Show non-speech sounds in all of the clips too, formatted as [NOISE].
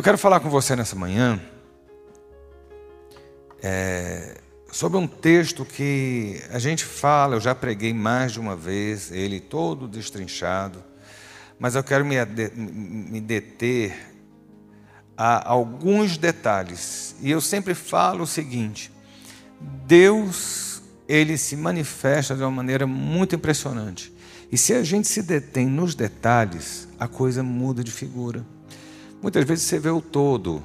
Eu quero falar com você nessa manhã é, sobre um texto que a gente fala, eu já preguei mais de uma vez, ele todo destrinchado, mas eu quero me, me deter a alguns detalhes. E eu sempre falo o seguinte: Deus, ele se manifesta de uma maneira muito impressionante. E se a gente se detém nos detalhes, a coisa muda de figura. Muitas vezes você vê o todo,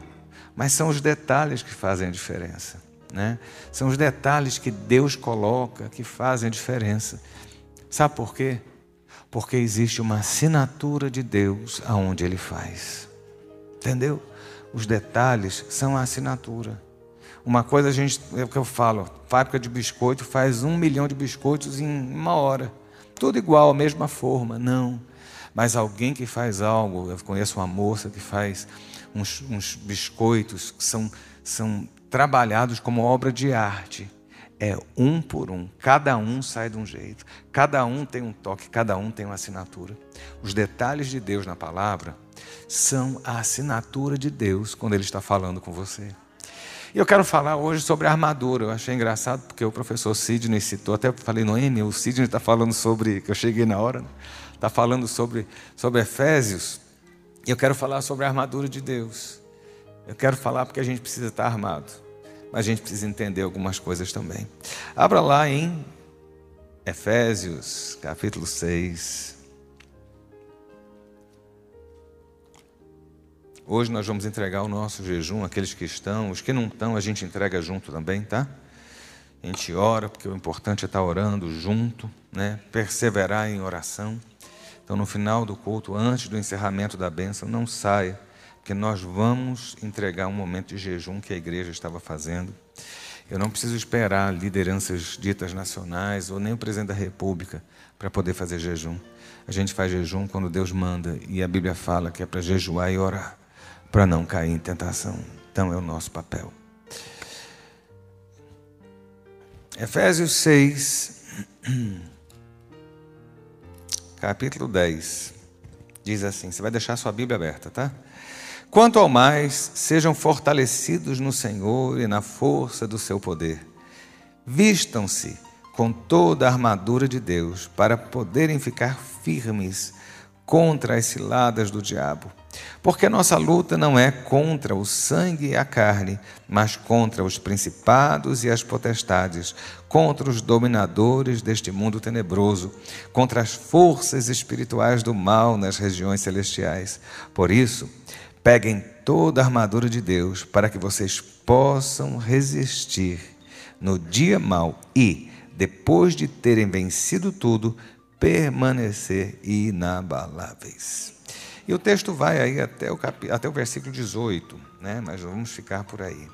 mas são os detalhes que fazem a diferença. Né? São os detalhes que Deus coloca que fazem a diferença. Sabe por quê? Porque existe uma assinatura de Deus aonde Ele faz. Entendeu? Os detalhes são a assinatura. Uma coisa a gente, é o que eu falo, fábrica de biscoito faz um milhão de biscoitos em uma hora. Tudo igual, a mesma forma. Não. Mas alguém que faz algo, eu conheço uma moça que faz uns, uns biscoitos que são, são trabalhados como obra de arte. É um por um, cada um sai de um jeito, cada um tem um toque, cada um tem uma assinatura. Os detalhes de Deus na palavra são a assinatura de Deus quando Ele está falando com você. E eu quero falar hoje sobre armadura. Eu achei engraçado porque o professor Sidney citou, até falei, Noemi, o Sidney está falando sobre, que eu cheguei na hora, está falando sobre, sobre Efésios. E eu quero falar sobre a armadura de Deus. Eu quero falar porque a gente precisa estar armado, mas a gente precisa entender algumas coisas também. Abra lá em Efésios, capítulo 6. Hoje nós vamos entregar o nosso jejum, aqueles que estão, os que não estão, a gente entrega junto também, tá? A gente ora, porque o importante é estar orando junto, né? Perseverar em oração. Então, no final do culto, antes do encerramento da bênção, não saia que nós vamos entregar um momento de jejum que a igreja estava fazendo. Eu não preciso esperar lideranças ditas nacionais ou nem o presidente da República para poder fazer jejum. A gente faz jejum quando Deus manda e a Bíblia fala que é para jejuar e orar, para não cair em tentação. Então é o nosso papel. Efésios 6, [CLEARS THROAT] capítulo 10, diz assim: você vai deixar sua Bíblia aberta, tá? Quanto ao mais, sejam fortalecidos no Senhor e na força do seu poder. Vistam-se com toda a armadura de Deus para poderem ficar firmes contra as ciladas do diabo. Porque nossa luta não é contra o sangue e a carne, mas contra os principados e as potestades, contra os dominadores deste mundo tenebroso, contra as forças espirituais do mal nas regiões celestiais. Por isso, Peguem toda a armadura de Deus para que vocês possam resistir no dia mau e, depois de terem vencido tudo, permanecer inabaláveis. E o texto vai aí até o, cap... até o versículo 18, né? mas vamos ficar por aí.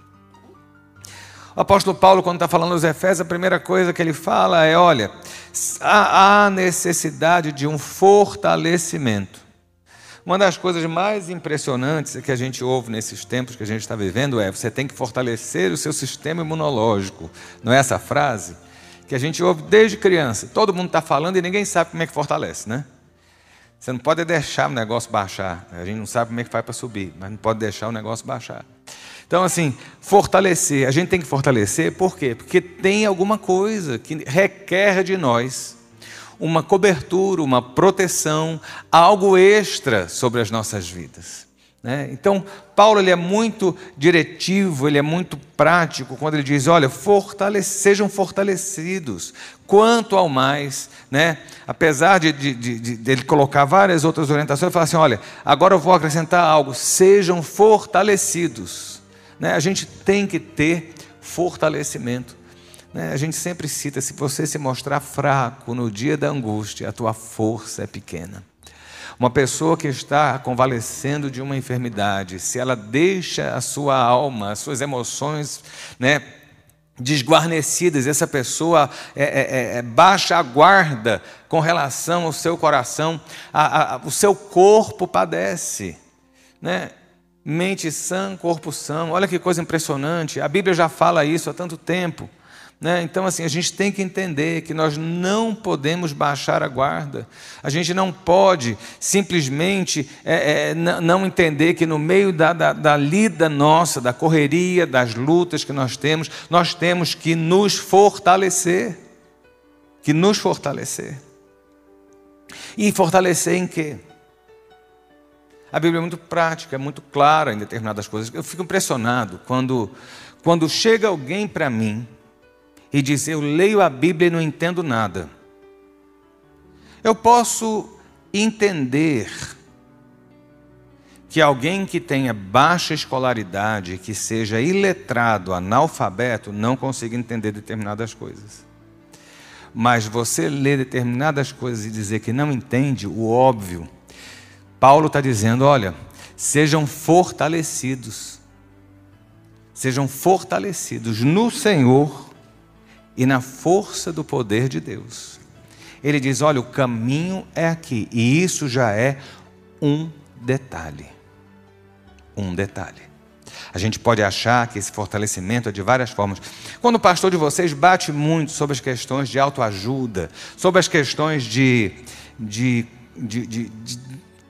O apóstolo Paulo, quando está falando aos Efésios, a primeira coisa que ele fala é: olha, há necessidade de um fortalecimento. Uma das coisas mais impressionantes que a gente ouve nesses tempos que a gente está vivendo é: você tem que fortalecer o seu sistema imunológico. Não é essa frase? Que a gente ouve desde criança. Todo mundo está falando e ninguém sabe como é que fortalece, né? Você não pode deixar o negócio baixar. A gente não sabe como é que faz para subir, mas não pode deixar o negócio baixar. Então, assim, fortalecer. A gente tem que fortalecer por quê? Porque tem alguma coisa que requer de nós uma cobertura, uma proteção, algo extra sobre as nossas vidas. Né? Então, Paulo ele é muito diretivo, ele é muito prático quando ele diz: olha, sejam fortalecidos. Quanto ao mais, né? apesar de, de, de, de, ele colocar várias outras orientações, ele fala assim: olha, agora eu vou acrescentar algo, sejam fortalecidos. Né? A gente tem que ter fortalecimento. Né? A gente sempre cita: se você se mostrar fraco no dia da angústia, a tua força é pequena. Uma pessoa que está convalescendo de uma enfermidade, se ela deixa a sua alma, as suas emoções, né, desguarnecidas, essa pessoa é, é, é, é baixa a guarda com relação ao seu coração, a, a, o seu corpo padece. Né? Mente sã, corpo sã. Olha que coisa impressionante. A Bíblia já fala isso há tanto tempo. Né? Então, assim, a gente tem que entender que nós não podemos baixar a guarda. A gente não pode simplesmente é, é, não entender que no meio da, da, da lida nossa, da correria, das lutas que nós temos, nós temos que nos fortalecer. Que nos fortalecer. E fortalecer em quê? A Bíblia é muito prática, é muito clara em determinadas coisas. Eu fico impressionado quando, quando chega alguém para mim e diz: Eu leio a Bíblia e não entendo nada. Eu posso entender que alguém que tenha baixa escolaridade, que seja iletrado, analfabeto, não consiga entender determinadas coisas. Mas você ler determinadas coisas e dizer que não entende o óbvio, Paulo está dizendo: olha, sejam fortalecidos, sejam fortalecidos no Senhor e na força do poder de Deus. Ele diz: olha, o caminho é aqui, e isso já é um detalhe. Um detalhe. A gente pode achar que esse fortalecimento é de várias formas. Quando o pastor de vocês bate muito sobre as questões de autoajuda, sobre as questões de, de, de, de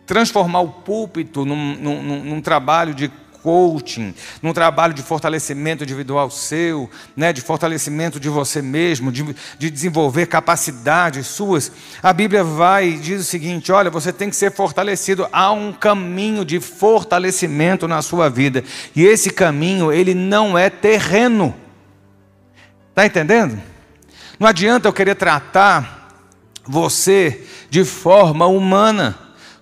transformar o púlpito num, num, num trabalho de coaching, num trabalho de fortalecimento individual seu, né, de fortalecimento de você mesmo, de, de desenvolver capacidades suas, a Bíblia vai e diz o seguinte: olha, você tem que ser fortalecido. Há um caminho de fortalecimento na sua vida, e esse caminho, ele não é terreno. Está entendendo? Não adianta eu querer tratar você de forma humana.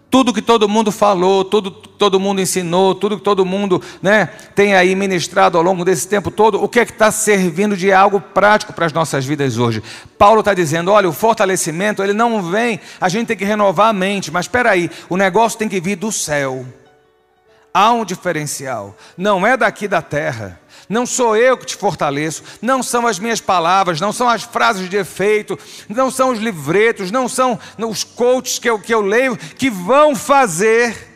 Tudo que todo mundo falou, tudo que todo mundo ensinou, tudo que todo mundo né, tem aí ministrado ao longo desse tempo todo, o que é que está servindo de algo prático para as nossas vidas hoje? Paulo está dizendo: olha, o fortalecimento ele não vem, a gente tem que renovar a mente, mas espera aí, o negócio tem que vir do céu. Há um diferencial, não é daqui da terra. Não sou eu que te fortaleço, não são as minhas palavras, não são as frases de efeito, não são os livretos, não são os coaches que eu, que eu leio que vão fazer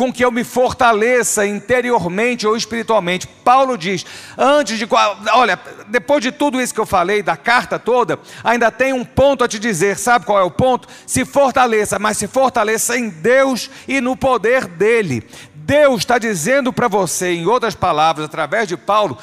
com que eu me fortaleça interiormente ou espiritualmente. Paulo diz, antes de. Olha, depois de tudo isso que eu falei, da carta toda, ainda tem um ponto a te dizer. Sabe qual é o ponto? Se fortaleça, mas se fortaleça em Deus e no poder dEle. Deus está dizendo para você, em outras palavras, através de Paulo,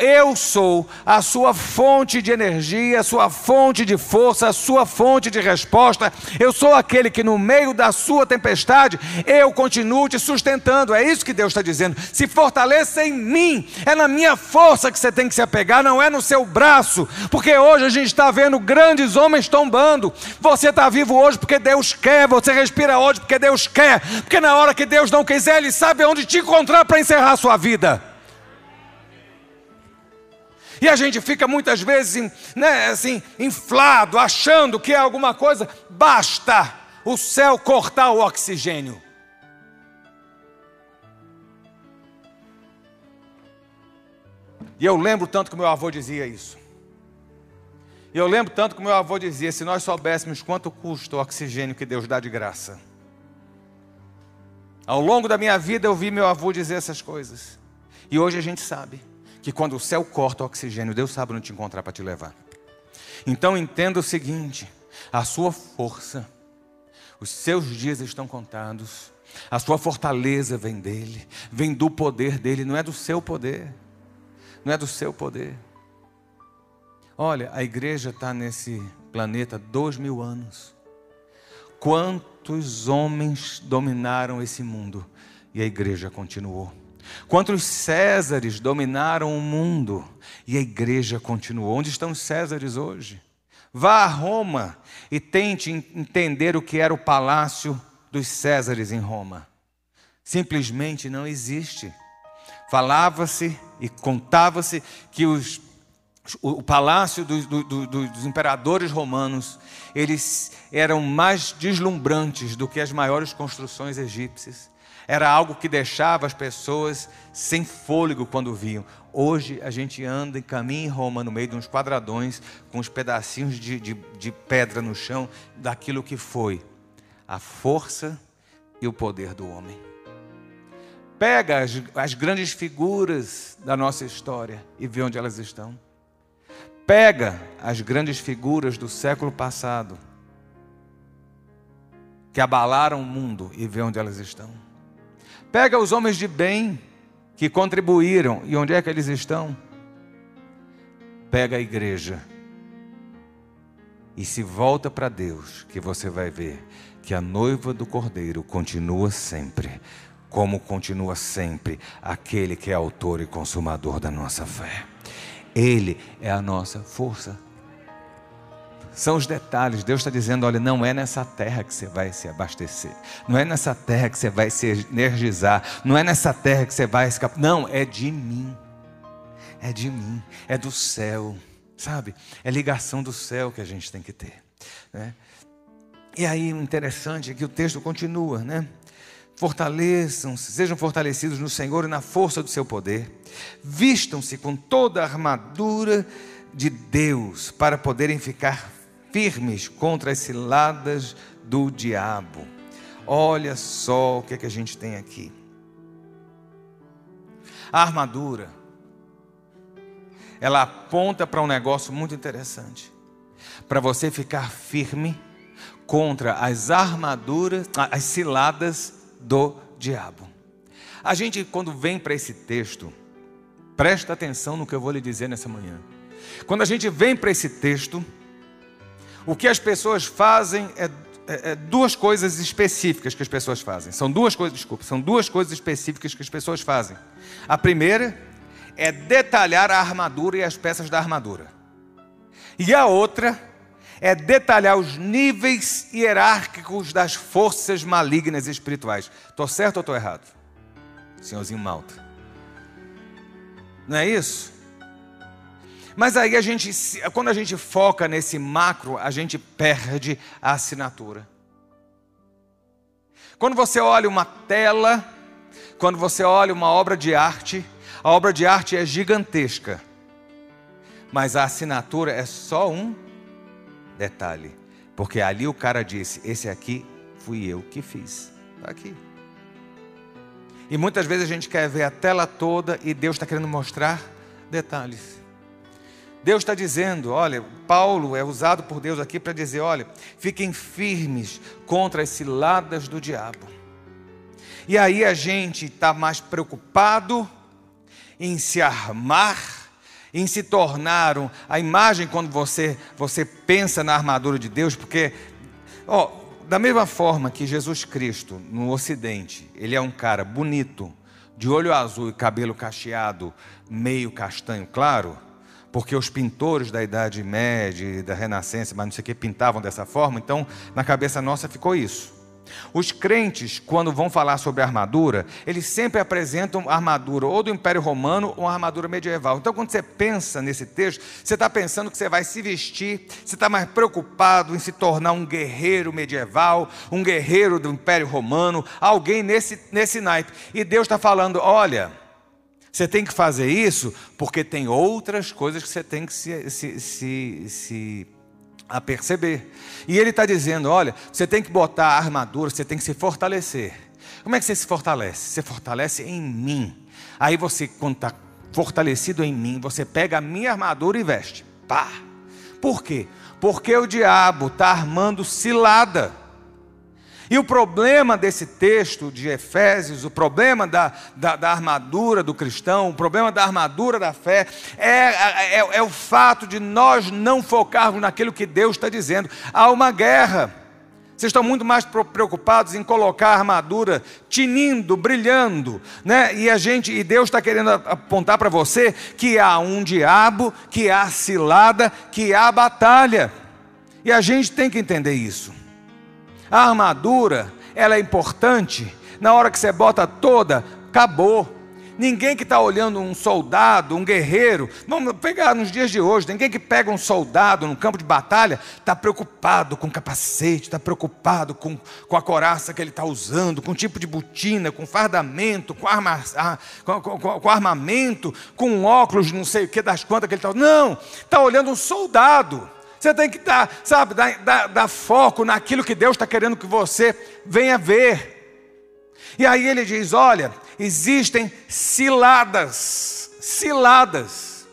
eu sou a sua fonte de energia, a sua fonte de força, a sua fonte de resposta. Eu sou aquele que no meio da sua tempestade, eu continuo te sustentando. É isso que Deus está dizendo. Se fortaleça em mim. É na minha força que você tem que se apegar, não é no seu braço. Porque hoje a gente está vendo grandes homens tombando. Você está vivo hoje porque Deus quer. Você respira hoje porque Deus quer. Porque na hora que Deus não quiser, Ele sabe sabe onde te encontrar para encerrar a sua vida. E a gente fica muitas vezes né, assim, inflado, achando que é alguma coisa, basta o céu cortar o oxigênio. E eu lembro tanto que meu avô dizia isso. E eu lembro tanto que meu avô dizia: se nós soubéssemos quanto custa o oxigênio que Deus dá de graça, ao longo da minha vida eu vi meu avô dizer essas coisas. E hoje a gente sabe que quando o céu corta o oxigênio, Deus sabe onde te encontrar para te levar. Então entenda o seguinte: a sua força, os seus dias estão contados, a sua fortaleza vem dele, vem do poder dele, não é do seu poder, não é do seu poder. Olha, a igreja está nesse planeta dois mil anos. Quantos homens dominaram esse mundo e a igreja continuou? Quantos Césares dominaram o mundo e a igreja continuou? Onde estão os Césares hoje? Vá a Roma e tente entender o que era o palácio dos Césares em Roma. Simplesmente não existe. Falava-se e contava-se que os o palácio dos, dos, imperadores romanos, eles eram mais deslumbrantes do que as maiores construções egípcias. Era algo que deixava as pessoas sem fôlego quando viam. Hoje a gente anda e caminha em Roma no meio de uns quadradões com uns pedacinhos de, de, de pedra no chão daquilo que foi a força e o poder do homem. Pega as, as grandes figuras da nossa história e vê onde elas estão Pega as grandes figuras do século passado, que abalaram o mundo, e vê onde elas estão. Pega os homens de bem que contribuíram, e onde é que eles estão? Pega a igreja e se volta para Deus, que você vai ver que a noiva do Cordeiro continua sempre, como continua sempre aquele que é autor e consumador da nossa fé. Ele é a nossa força. São os detalhes. Deus está dizendo: olha, não é nessa terra que você vai se abastecer, não é nessa terra que você vai se energizar, não é nessa terra que você vai escapar. Não, é de mim. É de mim, é do céu, sabe? É ligação do céu que a gente tem que ter. Né? E aí interessante é que o texto continua, né? Fortaleçam-se, sejam fortalecidos no Senhor e na força do seu poder. Vistam-se com toda a armadura de Deus para poderem ficar firmes contra as ciladas do diabo. Olha só o que, é que a gente tem aqui. A armadura, ela aponta para um negócio muito interessante. Para você ficar firme contra as armaduras, as ciladas do diabo. A gente, quando vem para esse texto, presta atenção no que eu vou lhe dizer nessa manhã. Quando a gente vem para esse texto, o que as pessoas fazem é, é, é, duas coisas específicas que as pessoas fazem. São duas coisas, desculpa, são duas coisas específicas que as pessoas fazem. A primeira é detalhar a armadura e as peças da armadura. E a outra é detalhar os níveis hierárquicos das forças malignas espirituais. Estou certo ou estou errado? Senhorzinho Malta. Não é isso? Mas aí a gente, quando a gente foca nesse macro, a gente perde a assinatura. Quando você olha uma tela, quando você olha uma obra de arte, a obra de arte é gigantesca. Mas a assinatura é só um detalhe. Porque ali o cara disse: Esse aqui fui eu que fiz. Está aqui. E muitas vezes a gente quer ver a tela toda e Deus está querendo mostrar detalhes. Deus está dizendo: olha, Paulo é usado por Deus aqui para dizer: olha, fiquem firmes contra as ciladas do diabo. E aí a gente está mais preocupado em se armar em se tornaram a imagem quando você, você pensa na armadura de Deus, porque, ó, da mesma forma que Jesus Cristo no Ocidente, ele é um cara bonito, de olho azul e cabelo cacheado, meio castanho claro, porque os pintores da Idade Média da Renascença, mas não sei o que, pintavam dessa forma, então na cabeça nossa ficou isso. Os crentes, quando vão falar sobre armadura, eles sempre apresentam armadura ou do Império Romano ou armadura medieval. Então, quando você pensa nesse texto, você está pensando que você vai se vestir, você está mais preocupado em se tornar um guerreiro medieval, um guerreiro do Império Romano, alguém nesse, nesse naipe. E Deus está falando: olha. Você tem que fazer isso porque tem outras coisas que você tem que se, se, se, se a perceber. E ele está dizendo: olha, você tem que botar a armadura, você tem que se fortalecer. Como é que você se fortalece? Você fortalece em mim. Aí você, quando está fortalecido em mim, você pega a minha armadura e veste. Pá! Por quê? Porque o diabo está armando cilada. E o problema desse texto de Efésios, o problema da, da, da, armadura do cristão, o problema da armadura da fé, é, é, é o fato de nós não focarmos naquilo que Deus está dizendo. Há uma guerra. Vocês estão muito mais preocupados em colocar a armadura tinindo, brilhando, né? E a gente, e Deus está querendo apontar para você que há um diabo, que há cilada, que há batalha. E a gente tem que entender isso. A armadura, ela é importante. Na hora que você bota toda, acabou. Ninguém que está olhando um soldado, um guerreiro, vamos pegar nos dias de hoje, ninguém que pega um soldado no campo de batalha está preocupado com o capacete, está preocupado com, com a coraça que ele está usando, com o tipo de botina, com fardamento, com, arma, com, com, com armamento, com óculos, não sei o que das quantas que ele está usando. Não, está olhando um soldado. Você tem que dar, sabe, dar, dar, dar foco naquilo que Deus está querendo que você venha ver. E aí ele diz: olha, existem ciladas, ciladas.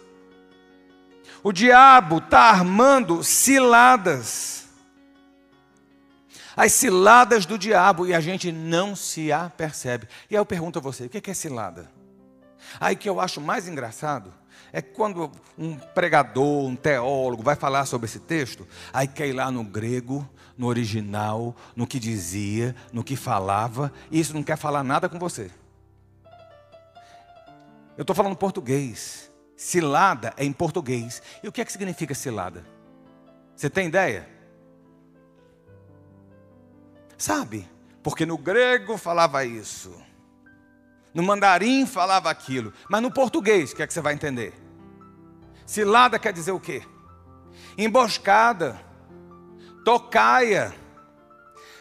O diabo está armando ciladas. As ciladas do diabo e a gente não se apercebe. E aí eu pergunto a você: o que é cilada? Aí que eu acho mais engraçado é quando um pregador, um teólogo vai falar sobre esse texto, aí quer ir lá no grego, no original, no que dizia, no que falava, e isso não quer falar nada com você. Eu estou falando português. Cilada é em português. E o que é que significa cilada? Você tem ideia? Sabe? Porque no grego falava isso. No mandarim falava aquilo. Mas no português, o que é que você vai entender? Cilada quer dizer o quê? Emboscada. Tocaia.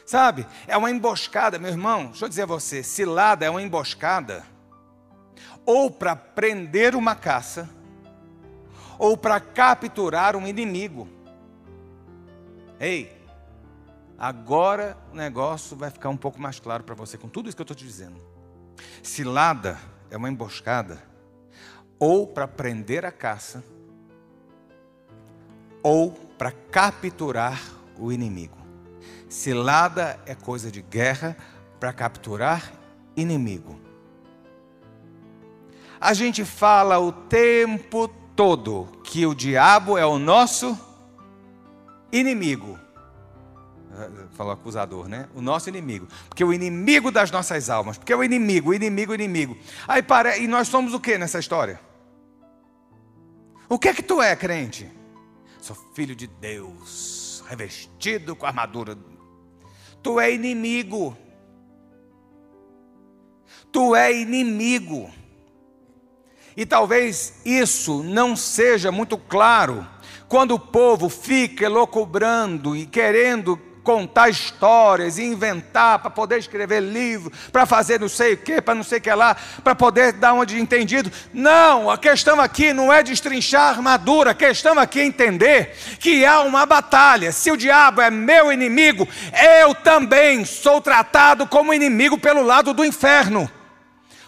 Sabe? É uma emboscada, meu irmão. Deixa eu dizer a você: cilada é uma emboscada ou para prender uma caça, ou para capturar um inimigo. Ei, agora o negócio vai ficar um pouco mais claro para você com tudo isso que eu estou te dizendo. Cilada é uma emboscada, ou para prender a caça, ou para capturar o inimigo. Cilada é coisa de guerra para capturar inimigo. A gente fala o tempo todo que o diabo é o nosso inimigo. Falou acusador, né? O nosso inimigo. Porque o inimigo das nossas almas. Porque é o inimigo, o inimigo, o inimigo. Aí para, e nós somos o que nessa história? O que é que tu é, crente? Sou filho de Deus, revestido com armadura. Tu é inimigo. Tu é inimigo. E talvez isso não seja muito claro quando o povo fica elocubrando e querendo contar histórias inventar para poder escrever livro, para fazer não sei o que, para não sei o que lá, para poder dar uma de entendido. Não, a questão aqui não é destrinchar a armadura, a questão aqui é entender que há uma batalha. Se o diabo é meu inimigo, eu também sou tratado como inimigo pelo lado do inferno.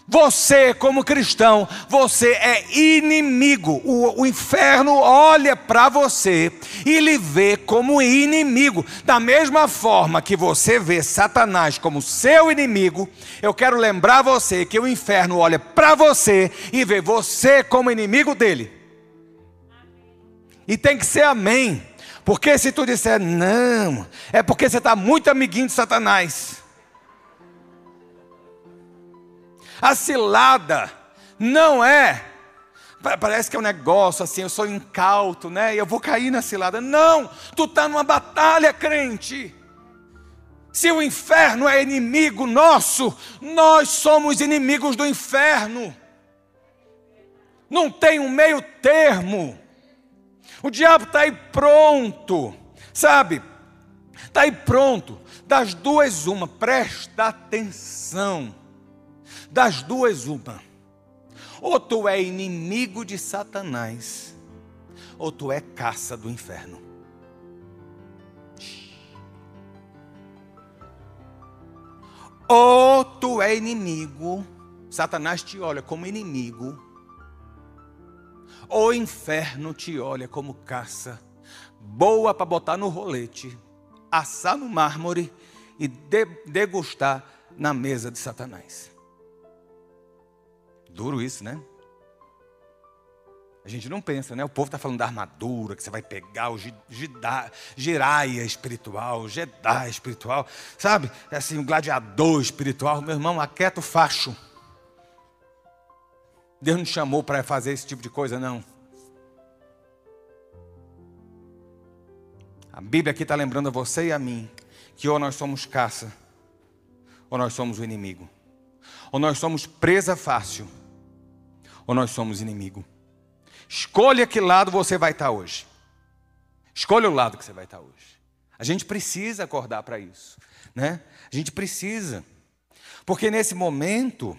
Você, como cristão, você é inimigo. O, o inferno olha para você e lhe vê como inimigo. Da mesma forma que você vê Satanás como seu inimigo, eu quero lembrar você que o inferno olha para você e vê você como inimigo dele. E tem que ser amém. Porque se tu disser não, é porque você está muito amiguinho de Satanás. A cilada não é. Parece que é um negócio assim, eu sou incauto, né? Eu vou cair na cilada. Não, tu está numa batalha, crente. Se o inferno é inimigo nosso, nós somos inimigos do inferno. Não tem um meio termo. O diabo está aí pronto, sabe? Está aí pronto. Das duas, uma, presta atenção. Das duas, uma. Ou tu é inimigo de Satanás, ou tu é caça do inferno. Ou tu é inimigo, Satanás te olha como inimigo, ou o inferno te olha como caça, boa para botar no rolete, assar no mármore e degustar na mesa de Satanás. Duro isso, né? A gente não pensa, né? O povo está falando da armadura, que você vai pegar o giraia espiritual, o Jedi espiritual, sabe? É assim, o gladiador espiritual. Meu irmão, aquieta o facho. Deus não chamou para fazer esse tipo de coisa, não. A Bíblia aqui está lembrando a você e a mim que ou nós somos caça, ou nós somos o inimigo, ou nós somos presa fácil ou nós somos inimigo. Escolha que lado você vai estar hoje. Escolha o lado que você vai estar hoje. A gente precisa acordar para isso, né? A gente precisa. Porque nesse momento,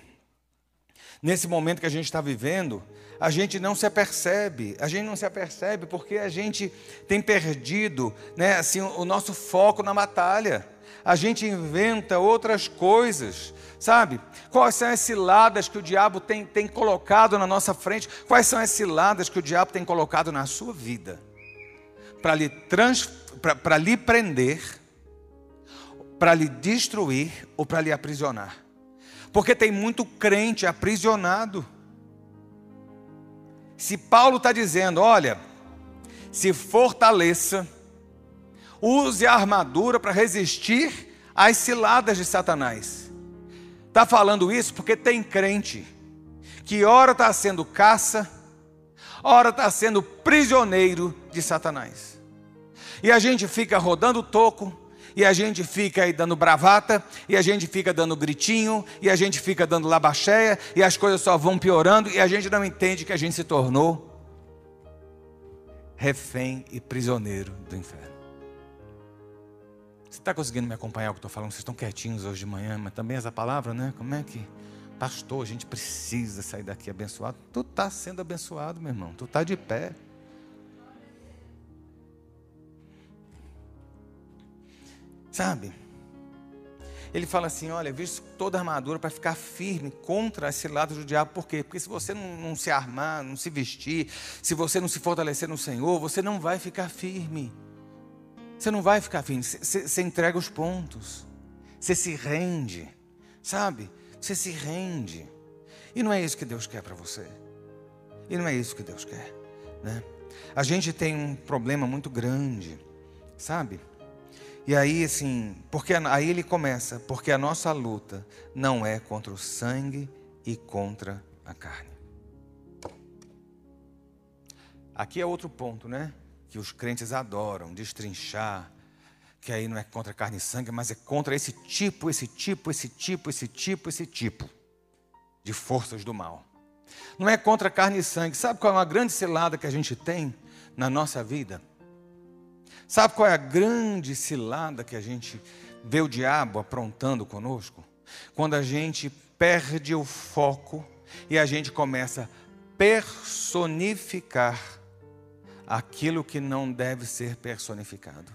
nesse momento que a gente está vivendo, a gente não se apercebe, a gente não se apercebe porque a gente tem perdido né, assim, o nosso foco na batalha. A gente inventa outras coisas, sabe? Quais são as ciladas que o diabo tem, tem colocado na nossa frente? Quais são as ciladas que o diabo tem colocado na sua vida? Para lhe, trans, lhe prender, para lhe destruir ou para lhe aprisionar. Porque tem muito crente aprisionado. Se Paulo está dizendo, olha, se fortaleça, use a armadura para resistir às ciladas de Satanás. Está falando isso porque tem crente que ora está sendo caça, ora está sendo prisioneiro de Satanás. E a gente fica rodando toco, e a gente fica aí dando bravata, e a gente fica dando gritinho, e a gente fica dando labacheia, e as coisas só vão piorando, e a gente não entende que a gente se tornou refém e prisioneiro do inferno. Está conseguindo me acompanhar o que estou falando? Vocês estão quietinhos hoje de manhã, mas também essa palavra, né? Como é que. Pastor, a gente precisa sair daqui abençoado. Tu está sendo abençoado, meu irmão. Tu está de pé. Sabe? Ele fala assim: olha, visto toda a armadura para ficar firme contra esse lado do diabo, por quê? Porque se você não, não, se armar, não se vestir, se você não se fortalecer no Senhor, você não vai ficar firme. Você não vai ficar firme. Você, você entrega os pontos, você se rende, sabe? Você se rende. E não é isso que Deus quer para você. E não é isso que Deus quer, né? A gente tem um problema muito grande, sabe? E aí, assim, porque aí ele começa, porque a nossa luta não é contra o sangue e contra a carne. Aqui é outro ponto, né? Que os crentes adoram, destrinchar, que aí não é contra carne e sangue, mas é contra esse tipo, esse tipo, esse tipo, esse tipo, esse tipo de forças do mal. Não é contra carne e sangue. Sabe qual é uma grande cilada que a gente tem na nossa vida? Sabe qual é a grande cilada que a gente vê o diabo aprontando conosco? Quando a gente perde o foco e a gente começa a personificar aquilo que não deve ser personificado.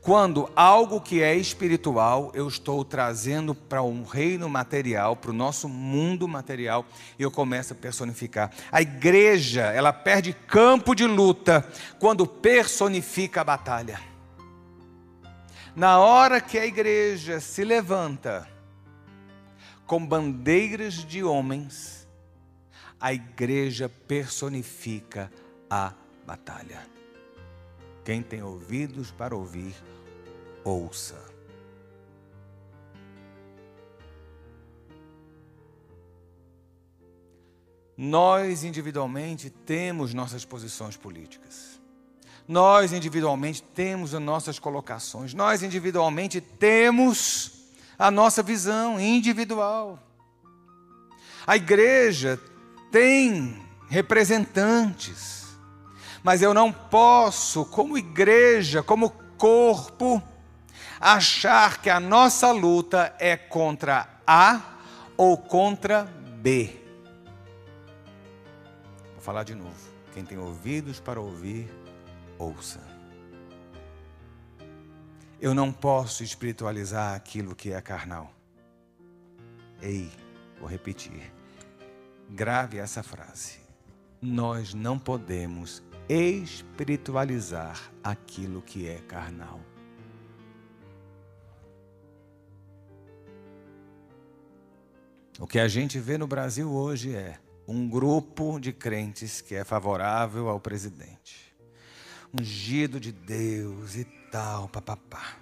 Quando algo que é espiritual eu estou trazendo para um reino material, para o nosso mundo material, eu começo a personificar. A igreja, ela perde campo de luta quando personifica a batalha. Na hora que a igreja se levanta com bandeiras de homens, a igreja personifica a batalha. Quem tem ouvidos para ouvir, ouça. Nós individualmente temos nossas posições políticas. Nós individualmente temos as nossas colocações. Nós individualmente temos a nossa visão individual. A igreja tem representantes mas eu não posso, como igreja, como corpo, achar que a nossa luta é contra A ou contra B. Vou falar de novo. Quem tem ouvidos para ouvir, ouça. Eu não posso espiritualizar aquilo que é carnal. Ei, vou repetir. Grave essa frase. Nós não podemos espiritualizar aquilo que é carnal. O que a gente vê no Brasil hoje é um grupo de crentes que é favorável ao presidente, ungido de Deus e tal, papapá.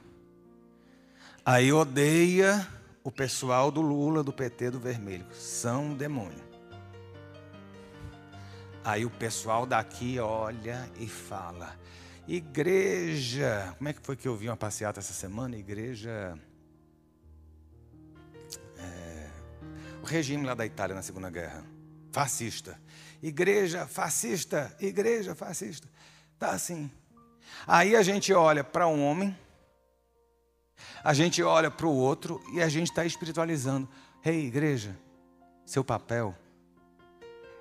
Aí odeia o pessoal do Lula, do PT, do Vermelho. São demônio. Aí o pessoal daqui olha e fala: Igreja, como é que foi que eu vi uma passeata essa semana? Igreja. É, o regime lá da Itália na Segunda Guerra, fascista. Igreja fascista, igreja fascista. Tá assim. Aí a gente olha para um homem, a gente olha para o outro e a gente está espiritualizando. Ei, hey, igreja, seu papel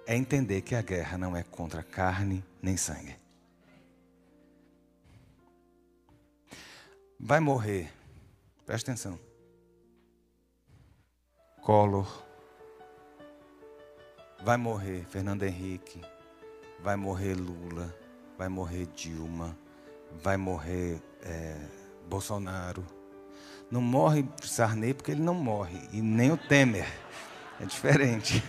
é entender que a guerra não é contra carne nem sangue. Vai morrer, presta atenção. Collor, vai morrer Fernando Henrique, vai morrer Lula, vai morrer Dilma, vai morrer é, Bolsonaro. Não morre Sarney porque ele não morre, e nem o Temer. É diferente.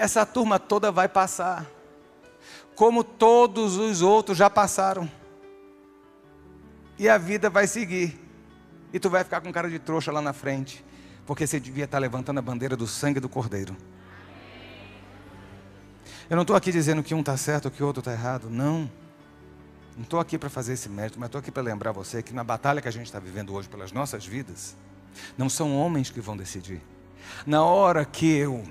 Essa turma toda vai passar, como todos os outros já passaram. E a vida vai seguir. E tu vai ficar com cara de trouxa lá na frente, porque você devia estar levantando a bandeira do sangue do Cordeiro. Eu não estou aqui dizendo que um está certo ou que o outro está errado, não. Não estou aqui para fazer esse mérito, mas estou aqui para lembrar você que na batalha que a gente está vivendo hoje pelas nossas vidas, não são homens que vão decidir. Na hora que eu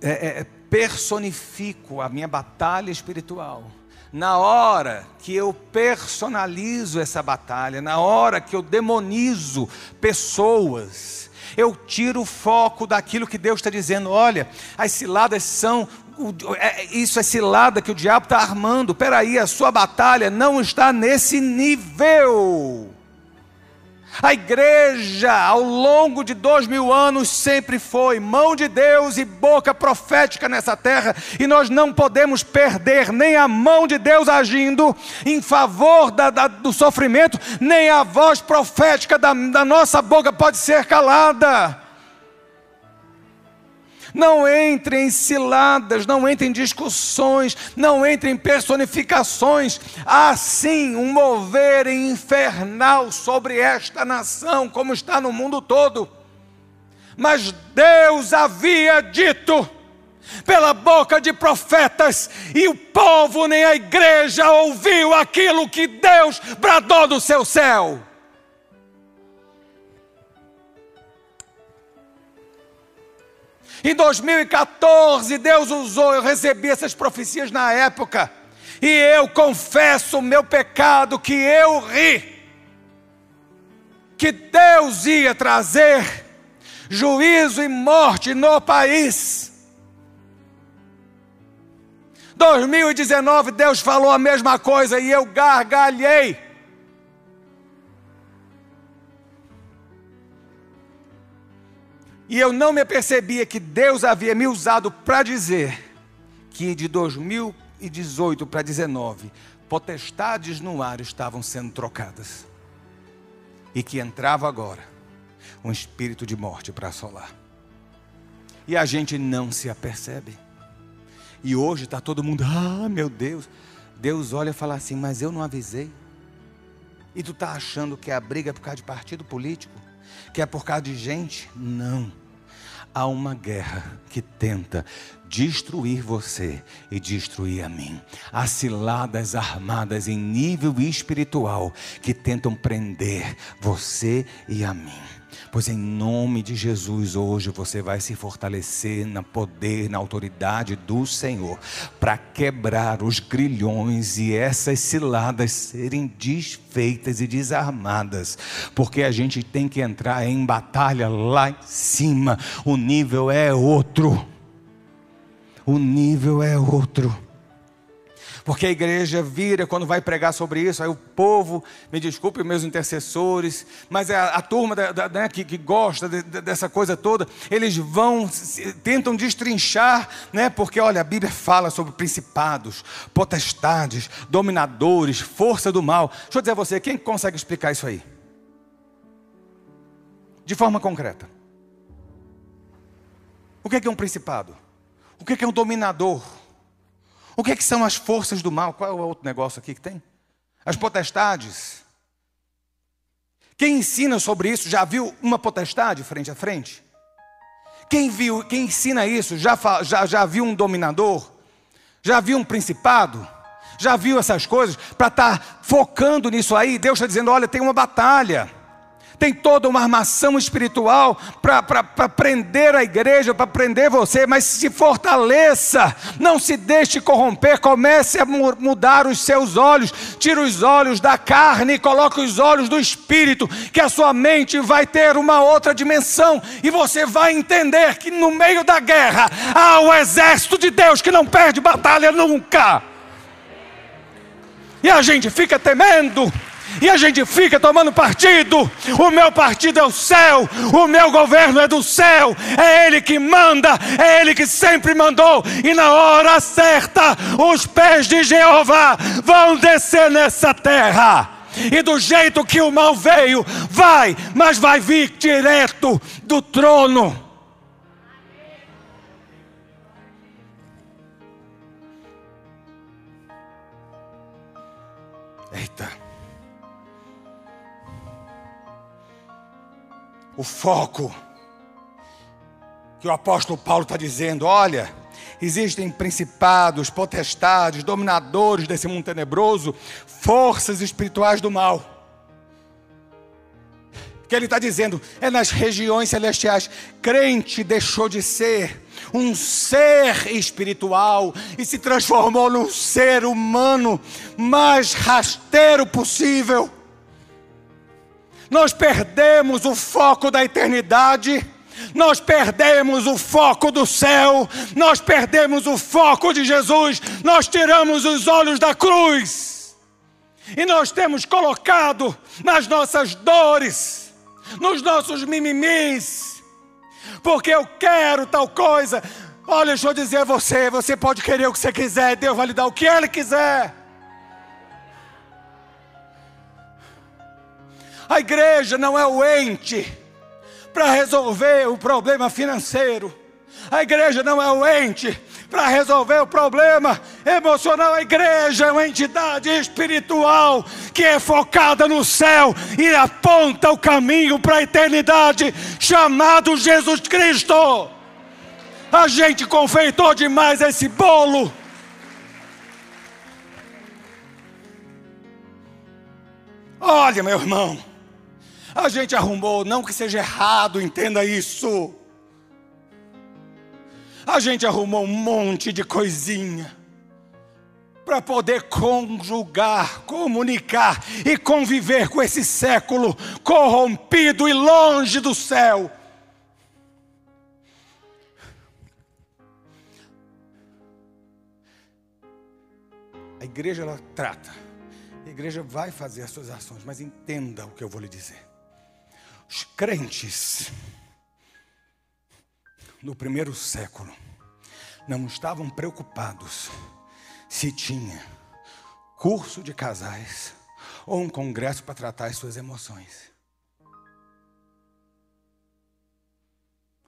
é, é, personifico a minha batalha espiritual, na hora que eu personalizo essa batalha, na hora que eu demonizo pessoas, eu tiro o foco daquilo que Deus está dizendo. Olha, as ciladas são. É, isso é cilada que o diabo está armando. Peraí, a sua batalha não está nesse nível. A igreja, ao longo de dois mil anos, sempre foi mão de Deus e boca profética nessa terra, e nós não podemos perder nem a mão de Deus agindo em favor da, da, do sofrimento, nem a voz profética da, da nossa boca pode ser calada. Não entre em ciladas, não entre em discussões, não entre em personificações. Há sim um mover infernal sobre esta nação, como está no mundo todo. Mas Deus havia dito pela boca de profetas, e o povo nem a igreja ouviu aquilo que Deus bradou do seu céu. Em 2014, Deus usou, eu recebi essas profecias na época, e eu confesso o meu pecado, que eu ri, que Deus ia trazer juízo e morte no país. 2019, Deus falou a mesma coisa e eu gargalhei. E eu não me percebia que Deus havia me usado para dizer que de 2018 para 2019, potestades no ar estavam sendo trocadas. E que entrava agora um espírito de morte para assolar. E a gente não se apercebe. E hoje está todo mundo, ah, meu Deus. Deus olha e fala assim, mas eu não avisei. E tu está achando que é a briga é por causa de partido político? Que é por causa de gente? Não. Há uma guerra que tenta destruir você e destruir a mim. Há ciladas armadas em nível espiritual que tentam prender você e a mim. Pois em nome de Jesus, hoje você vai se fortalecer no poder, na autoridade do Senhor, para quebrar os grilhões e essas ciladas serem desfeitas e desarmadas, porque a gente tem que entrar em batalha lá em cima, o nível é outro. O nível é outro. Porque a igreja vira quando vai pregar sobre isso, aí o povo, me desculpe, meus intercessores, mas é a, a turma da, da, né, que, que, gosta de, de, dessa coisa toda, eles vão, tentam destrinchar, né, porque olha, a Bíblia fala sobre principados, potestades, dominadores, força do mal. Deixa eu dizer a você, quem consegue explicar isso aí? De forma concreta. O que é, é um principado? O que é, que é um dominador? O que, é que são as forças do mal? Qual é o outro negócio aqui que tem? As potestades. Quem ensina sobre isso já viu uma potestade frente a frente? Quem viu, quem ensina isso já, já, já viu um dominador? Já viu um principado? Já viu essas coisas? Para estar tá focando nisso aí, Deus está dizendo: olha, tem uma batalha. Tem toda uma armação espiritual para prender a igreja, para prender você, mas se fortaleça, não se deixe corromper, comece a mudar os seus olhos, tira os olhos da carne e coloque os olhos do espírito, que a sua mente vai ter uma outra dimensão. E você vai entender que no meio da guerra há o exército de Deus que não perde batalha nunca. E a gente fica temendo, e a gente fica tomando partido. O meu partido é o céu, o meu governo é do céu, é Ele que manda, é Ele que sempre mandou, e na hora certa, os pés de Jeová vão descer nessa terra. E do jeito que o mal veio, vai, mas vai vir direto do trono. Eita. O foco que o apóstolo Paulo está dizendo: olha, existem principados, potestades, dominadores desse mundo tenebroso, forças espirituais do mal. Que ele está dizendo é nas regiões celestiais. Crente deixou de ser um ser espiritual e se transformou num ser humano mais rasteiro possível nós perdemos o foco da eternidade, nós perdemos o foco do céu, nós perdemos o foco de Jesus, nós tiramos os olhos da cruz. E nós temos colocado nas nossas dores, nos nossos mimimis, porque eu quero tal coisa. Olha, deixa eu dizer a você: você pode querer o que você quiser, Deus vai lhe dar o que Ele quiser. A igreja não é o ente para resolver o problema financeiro. A igreja não é o ente para resolver o problema emocional. A igreja é uma entidade espiritual que é focada no céu e aponta o caminho para a eternidade, chamado Jesus Cristo. A gente confeitou demais esse bolo. Olha, meu irmão, a gente arrumou, não que seja errado, entenda isso. A gente arrumou um monte de coisinha para poder conjugar, comunicar e conviver com esse século corrompido e longe do céu. A igreja ela trata, a igreja vai fazer as suas ações, mas entenda o que eu vou lhe dizer. Os crentes no primeiro século não estavam preocupados se tinha curso de casais ou um congresso para tratar as suas emoções.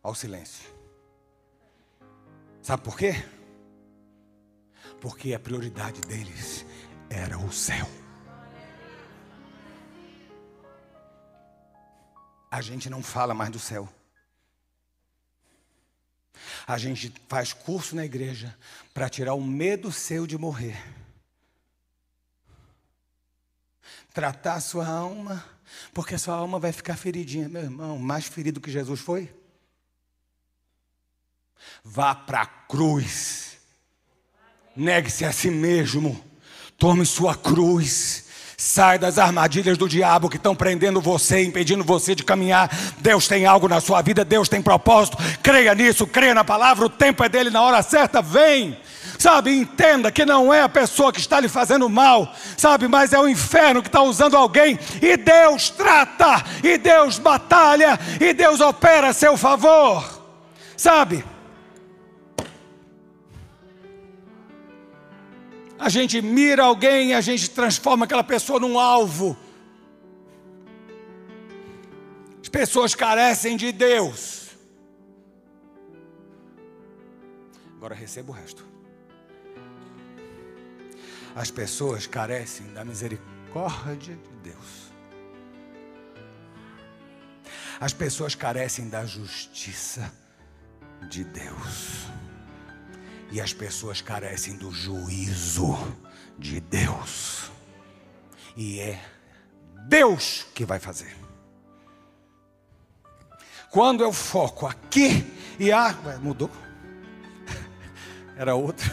Ao silêncio. Sabe por quê? Porque a prioridade deles era o céu. A gente não fala mais do céu. A gente faz curso na igreja para tirar o medo seu de morrer. Tratar a sua alma, porque a sua alma vai ficar feridinha. Meu irmão, mais ferido que Jesus foi? Vá para a cruz. Negue-se a si mesmo. Tome sua cruz Sai das armadilhas do diabo que estão prendendo você, impedindo você de caminhar. Deus tem algo na sua vida, Deus tem propósito. Creia nisso, creia na palavra, o tempo é dele, na hora certa vem. Sabe, entenda que não é a pessoa que está lhe fazendo mal, sabe, mas é o inferno que está usando alguém, e Deus trata, e Deus batalha, e Deus opera a seu favor, sabe? A gente mira alguém e a gente transforma aquela pessoa num alvo. As pessoas carecem de Deus. Agora receba o resto. As pessoas carecem da misericórdia de Deus. As pessoas carecem da justiça de Deus. E as pessoas carecem do juízo de Deus. E é Deus que vai fazer. Quando eu foco aqui e a. Mudou? [LAUGHS] Era outra.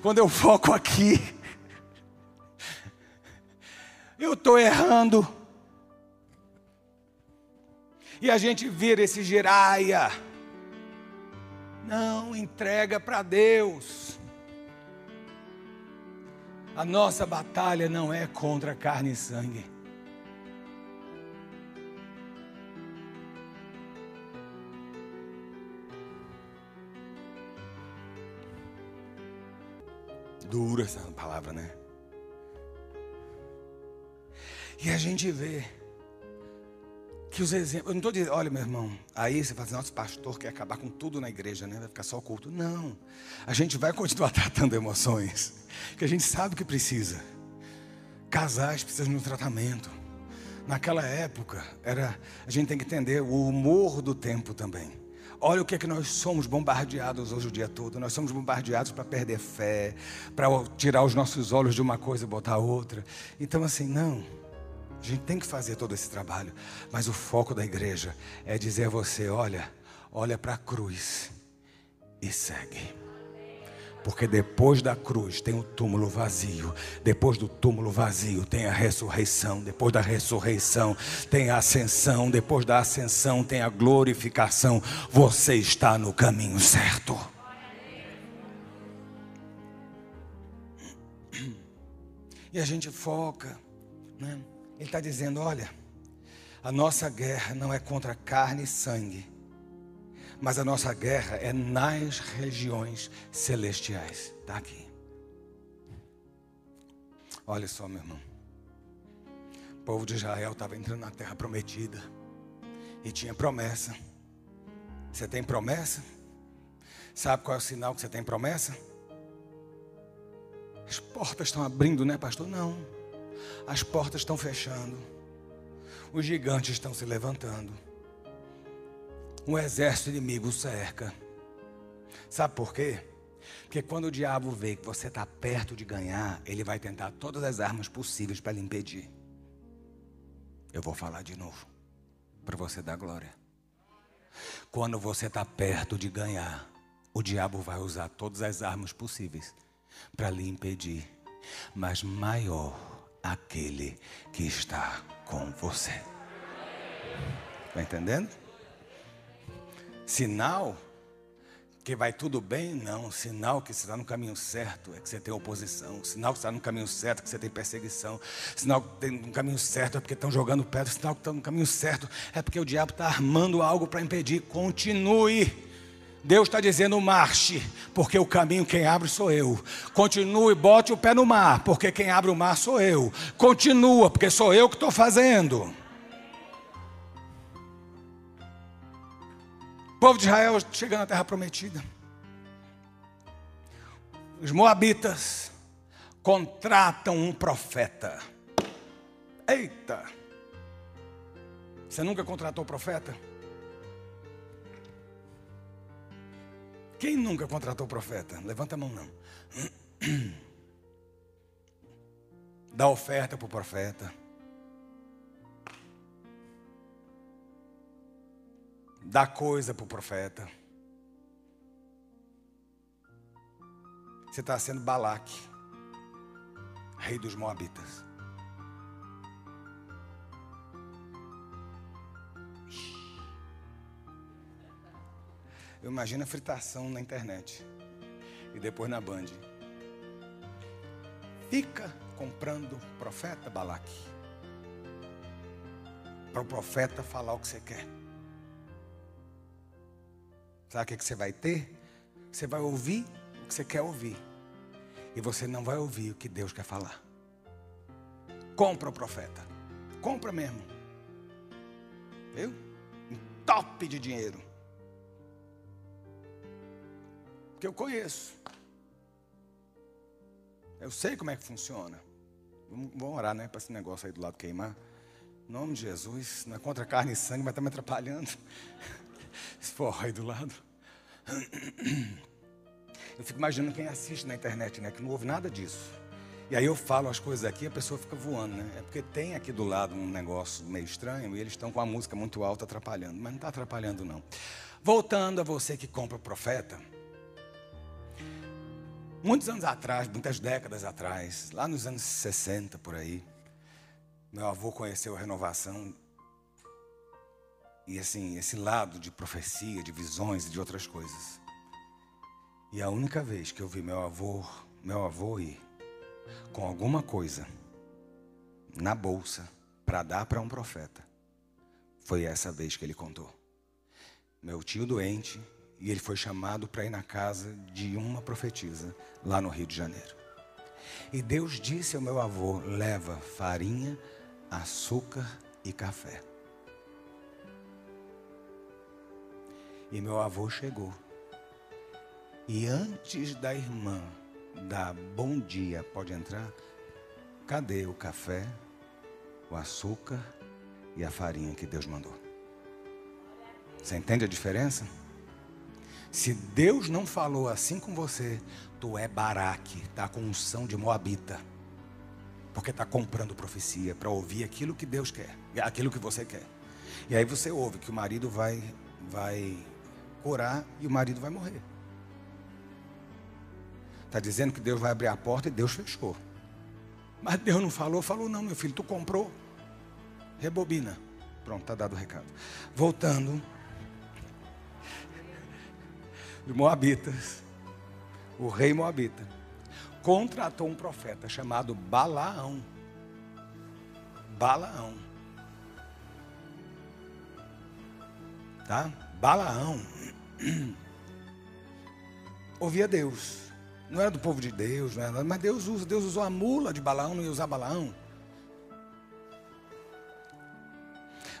Quando eu foco aqui, eu estou errando. E a gente vira esse giraia. Não, entrega para Deus. A nossa batalha não é contra carne e sangue. Dura essa palavra, né? E a gente vê que os exemplos. Eu não estou dizendo, olha, meu irmão, aí você fala assim, nosso pastor quer acabar com tudo na igreja, né? Vai ficar só o culto. Não. A gente vai continuar [LAUGHS] tratando emoções, que a gente sabe que precisa. Casais precisam de um tratamento. Naquela época, era, a gente tem que entender o humor do tempo também. Olha o que é que nós somos bombardeados hoje o dia todo. Nós somos bombardeados para perder fé, para tirar os nossos olhos de uma coisa e botar outra. Então, assim, não. A gente tem que fazer todo esse trabalho, mas o foco da igreja é dizer a você: olha, olha para a cruz e segue. Porque depois da cruz tem o túmulo vazio, depois do túmulo vazio tem a ressurreição, depois da ressurreição tem a ascensão, depois da ascensão tem a glorificação. Você está no caminho certo. E a gente foca, né? Ele está dizendo: olha, a nossa guerra não é contra carne e sangue, mas a nossa guerra é nas regiões celestiais. Está aqui. Olha só, meu irmão. O povo de Israel estava entrando na terra prometida e tinha promessa. Você tem promessa? Sabe qual é o sinal que você tem promessa? As portas estão abrindo, né, pastor? Não as portas estão fechando, os gigantes estão se levantando, um exército inimigo cerca. Sabe por quê? Porque quando o diabo vê que você está perto de ganhar, ele vai tentar todas as armas possíveis para lhe impedir. Eu vou falar de novo, para você dar glória. Quando você está perto de ganhar, o diabo vai usar todas as armas possíveis para lhe impedir. Mas maior aquele que está com você. Está entendendo? Sinal que vai tudo bem? Não. Sinal que você está no caminho certo é que você tem oposição. Sinal que você está no caminho certo é que você tem perseguição. Sinal que tem no caminho certo é porque estão jogando pedra. Sinal que está no caminho certo é porque o diabo está armando algo para impedir. Continue. Deus está dizendo marche, porque o caminho quem abre sou eu. Continue, bote o pé no mar, porque quem abre o mar sou eu. Continua, porque sou eu que estou fazendo. O povo de Israel chegando à terra prometida. Os moabitas contratam um profeta. Eita! Você nunca contratou profeta? Quem nunca contratou profeta? Levanta a mão não. [CLEARS THROAT] Dá oferta para o profeta. Dá coisa para o profeta. Você está sendo Balaque, rei dos Moabitas. Eu imagino a fritação na internet e depois na Band. Fica comprando profeta Balaque. Para o profeta falar o que você quer. Sabe o que, que você vai ter? Você vai ouvir o que você quer ouvir. E você não vai ouvir o que Deus quer falar. Compra o profeta. Compra mesmo. Viu? Um top de dinheiro. Porque eu conheço. Eu sei como é que funciona. Vamos orar, né? Para esse negócio aí do lado queimar. Em nome de Jesus, não é contra carne e sangue, mas está me atrapalhando. [LAUGHS] Esse forró aí do lado. [CLEARS THROAT] Eu fico imaginando quem assiste na internet, né? Que não ouve nada disso. E aí eu falo as coisas aqui, a pessoa fica voando, né? É porque tem aqui do lado um negócio meio estranho e eles estão com a música muito alta atrapalhando, mas não está atrapalhando não. Voltando a você que compra o profeta, muitos anos atrás, muitas décadas atrás, lá nos anos 60 por aí, meu avô conheceu a renovação e assim, esse lado de profecia, de visões e de outras coisas. E a única vez que eu vi meu avô, meu avô ir com alguma coisa na bolsa para dar para um profeta. Foi essa vez que ele contou. Meu tio doente e ele foi chamado para ir na casa de uma profetisa lá no Rio de Janeiro. E Deus disse ao meu avô: leva farinha, açúcar e café. E meu avô chegou. E antes da irmã dar bom dia, pode entrar? Cadê o café, o açúcar e a farinha que Deus mandou? Você entende a diferença? Se Deus não falou assim com você, tu é baraque, tá com unção de moabita. Porque está comprando profecia para ouvir aquilo que Deus quer, aquilo que você quer. E aí você ouve que o marido vai vai curar e o marido vai morrer. Está dizendo que Deus vai abrir a porta e Deus fechou. Mas Deus não falou, falou não, meu filho, tu comprou. Rebobina. Pronto, está dado o recado. Voltando. Os Moabitas. O rei Moabita contratou um profeta chamado Balaão. Balaão. Tá? Balaão. [CLEARS THROAT] Ouvia Deus. Não era do povo de Deus, não era, mas Deus usa. Deus usou a mula de Balaão, não ia usar Balaão.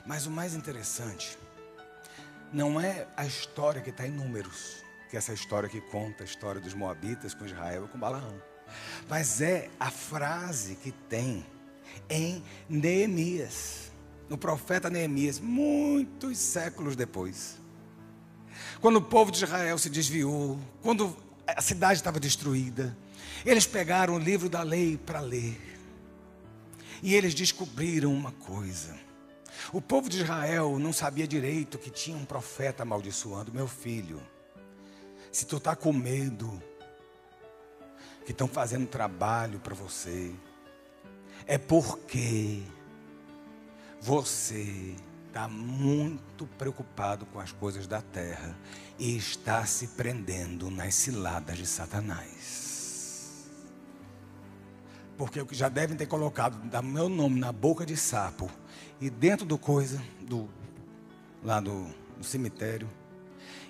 Mas o mais interessante não é a história que está em números, que é essa história que conta a história dos Moabitas com Israel e com Balaão. Mas é a frase que tem em Neemias, no profeta Neemias, muitos séculos depois. Quando o povo de Israel se desviou, quando a cidade estava destruída. Eles pegaram o livro da lei para ler. E eles descobriram uma coisa. O povo de Israel não sabia direito que tinha um profeta amaldiçoando. Meu filho, se tu está com medo, que estão fazendo trabalho para você, é porque você está muito preocupado com as coisas da terra e está se prendendo nas ciladas de Satanás. Porque o que já devem ter colocado meu nome na boca de sapo e dentro do coisa do lá do, do cemitério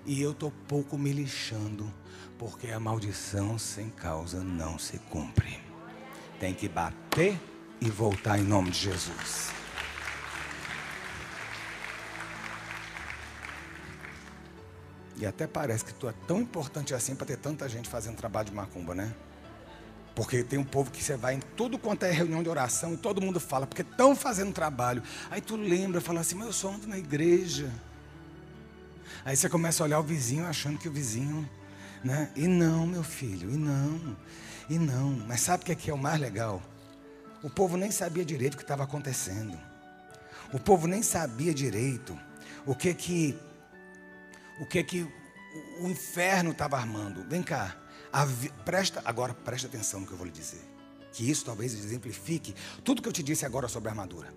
e eu tô pouco me lixando porque a maldição sem causa não se cumpre. Tem que bater e voltar em nome de Jesus. E até parece que tu é tão importante assim para ter tanta gente fazendo trabalho de macumba, né? Porque tem um povo que você vai em tudo quanto é reunião de oração e todo mundo fala, porque estão fazendo trabalho. Aí tu lembra, fala assim, mas eu só ando na igreja. Aí você começa a olhar o vizinho achando que o vizinho, né? E não, meu filho, e não, e não. Mas sabe o que é, que é o mais legal? O povo nem sabia direito o que estava acontecendo. O povo nem sabia direito o que que o que que o inferno estava armando. Vem cá, presta agora presta atenção no que eu vou lhe dizer, que isso talvez exemplifique tudo que eu te disse agora sobre a armadura.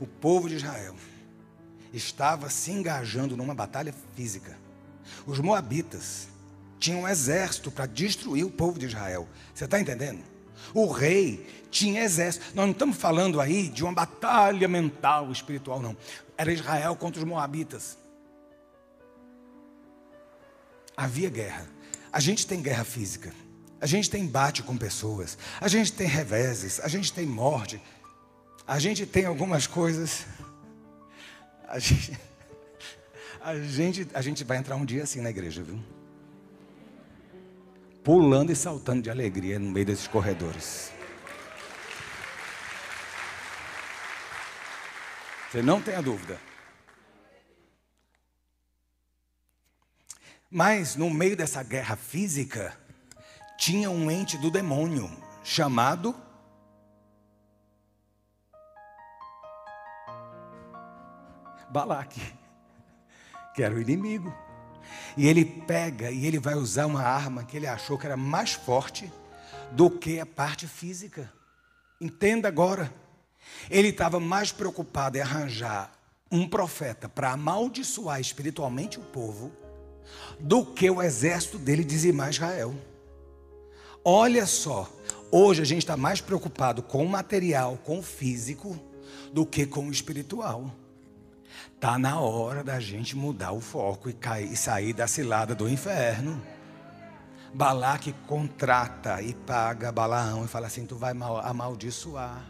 O povo de Israel estava se engajando numa batalha física. Os moabitas tinham um exército para destruir o povo de Israel. Você está entendendo? O rei tinha exército. Nós não estamos falando aí de uma batalha mental, espiritual, não. Era Israel contra os moabitas havia guerra. A gente tem guerra física. A gente tem embate com pessoas. A gente tem reveses. A gente tem morte. A gente tem algumas coisas. A gente, [LAUGHS] a gente, a gente vai entrar um dia assim na igreja, viu? Pulando e saltando de alegria no meio desses corredores. Você não tenha dúvida. Mas no meio dessa guerra física, tinha um ente do demônio chamado Balaque, [LAUGHS] que era o inimigo. E ele pega e ele vai usar uma arma que ele achou que era mais forte do que a parte física. Entenda agora. Ele estava mais preocupado em arranjar um profeta para amaldiçoar espiritualmente o povo do que o exército dele dizimar Israel. Olha só, hoje a gente está mais preocupado com o material, com o físico, do que com o espiritual. Está na hora da gente mudar o foco e, cair, e sair da cilada do inferno. Balaque contrata e paga Balaão e fala assim: tu vai amaldiçoar.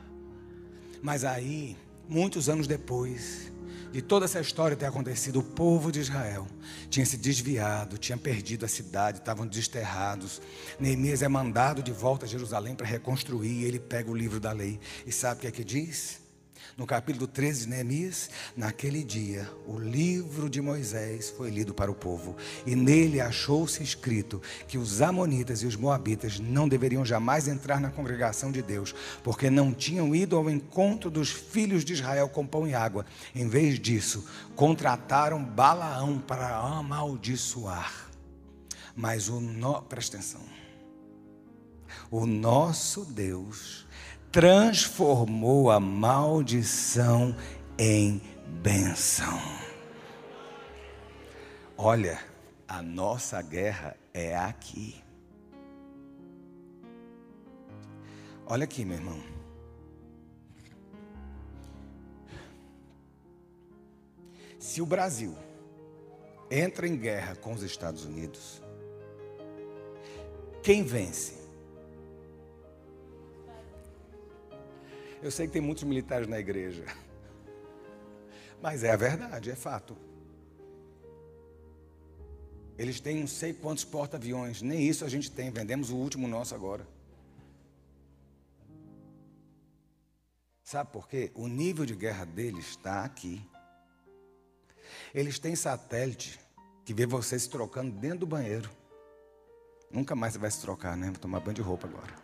Mas aí, muitos anos depois de toda essa história ter acontecido, o povo de Israel tinha se desviado, tinha perdido a cidade, estavam desterrados. Neemias é mandado de volta a Jerusalém para reconstruir. Ele pega o livro da lei e sabe o que é que diz? No capítulo 13 de Neemias, naquele dia, o livro de Moisés foi lido para o povo, e nele achou-se escrito que os amonitas e os moabitas não deveriam jamais entrar na congregação de Deus, porque não tinham ido ao encontro dos filhos de Israel com pão e água. Em vez disso, contrataram Balaão para amaldiçoar. Mas o no... presta atenção. O nosso Deus transformou a maldição em benção. Olha, a nossa guerra é aqui. Olha aqui, meu irmão. Se o Brasil entra em guerra com os Estados Unidos, quem vence? Eu sei que tem muitos militares na igreja. Mas é a verdade, é fato. Eles têm não sei quantos porta-aviões, nem isso a gente tem, vendemos o último nosso agora. Sabe por quê? O nível de guerra deles está aqui. Eles têm satélite que vê você se trocando dentro do banheiro. Nunca mais você vai se trocar, né? Vou tomar banho de roupa agora.